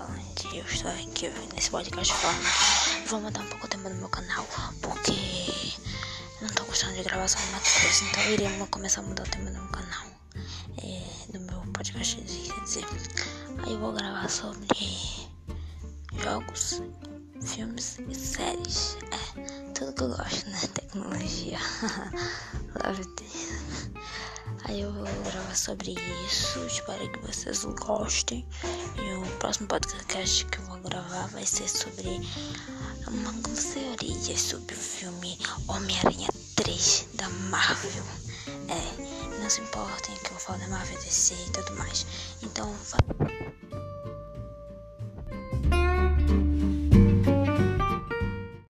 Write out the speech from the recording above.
onde eu estou aqui nesse podcast falando. Vou mudar um pouco o tempo do meu canal, porque não tô gostando de só uma coisa, então eu iria começar a mudar o tema do meu canal. É, do meu podcast, quer dizer. Aí eu vou gravar sobre jogos, filmes e séries. É, tudo que eu gosto, né? Tecnologia. Love it. Aí eu vou gravar sobre isso. Espero que vocês gostem. E o próximo podcast que eu vou gravar vai ser sobre algumas teorias sobre o filme Homem-Aranha 3 da Marvel. É, não se importem que eu falo da Marvel DC e tudo mais. Então,